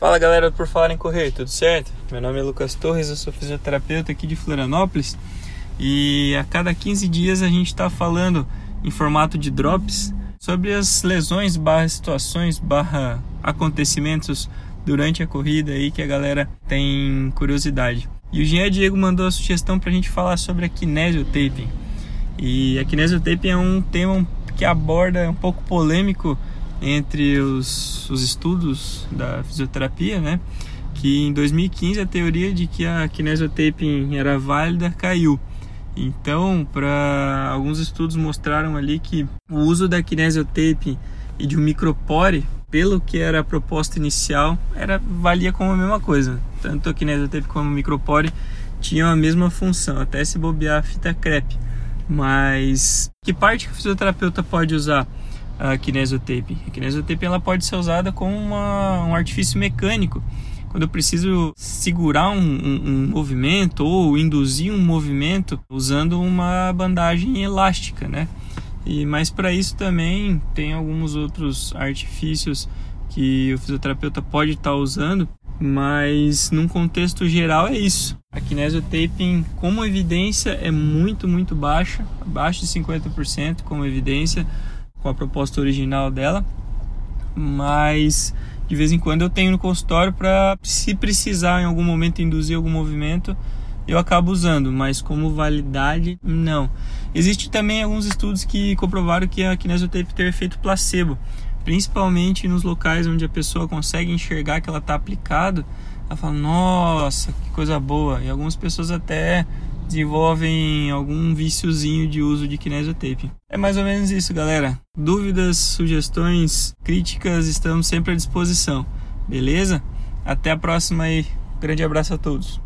Fala galera, por falar em correr, tudo certo? Meu nome é Lucas Torres, eu sou fisioterapeuta aqui de Florianópolis e a cada 15 dias a gente está falando em formato de drops sobre as lesões, barra situações, barra acontecimentos durante a corrida aí que a galera tem curiosidade. E o Jean Diego mandou a sugestão para a gente falar sobre a kinesiotaping. E a kinesiotaping é um tema que aborda um pouco polêmico entre os, os estudos da fisioterapia, né? Que em 2015 a teoria de que a kinesiotaping era válida caiu. Então, para alguns estudos mostraram ali que o uso da kinesiotaping e de um micropore, pelo que era a proposta inicial, era valia como a mesma coisa. Tanto a kinesiotaping como o micropore tinham a mesma função, até se bobear a fita crepe. Mas que parte que o fisioterapeuta pode usar? A kinesiotape. A kinesiotape ela pode ser usada como uma, um artifício mecânico. Quando eu preciso segurar um, um, um, movimento ou induzir um movimento usando uma bandagem elástica, né? E mais para isso também tem alguns outros artifícios que o fisioterapeuta pode estar tá usando, mas num contexto geral é isso. A kinesiotaping como evidência é muito, muito baixa, abaixo de 50% como evidência com a proposta original dela, mas de vez em quando eu tenho no consultório para se precisar em algum momento induzir algum movimento, eu acabo usando, mas como validade não. Existe também alguns estudos que comprovaram que a kinesiotape tem efeito placebo, principalmente nos locais onde a pessoa consegue enxergar que ela está aplicado, ela fala, nossa, que coisa boa. E algumas pessoas até desenvolvem algum viciozinho de uso de kinesiotape. É mais ou menos isso, galera. Dúvidas, sugestões, críticas, estamos sempre à disposição. Beleza? Até a próxima e grande abraço a todos.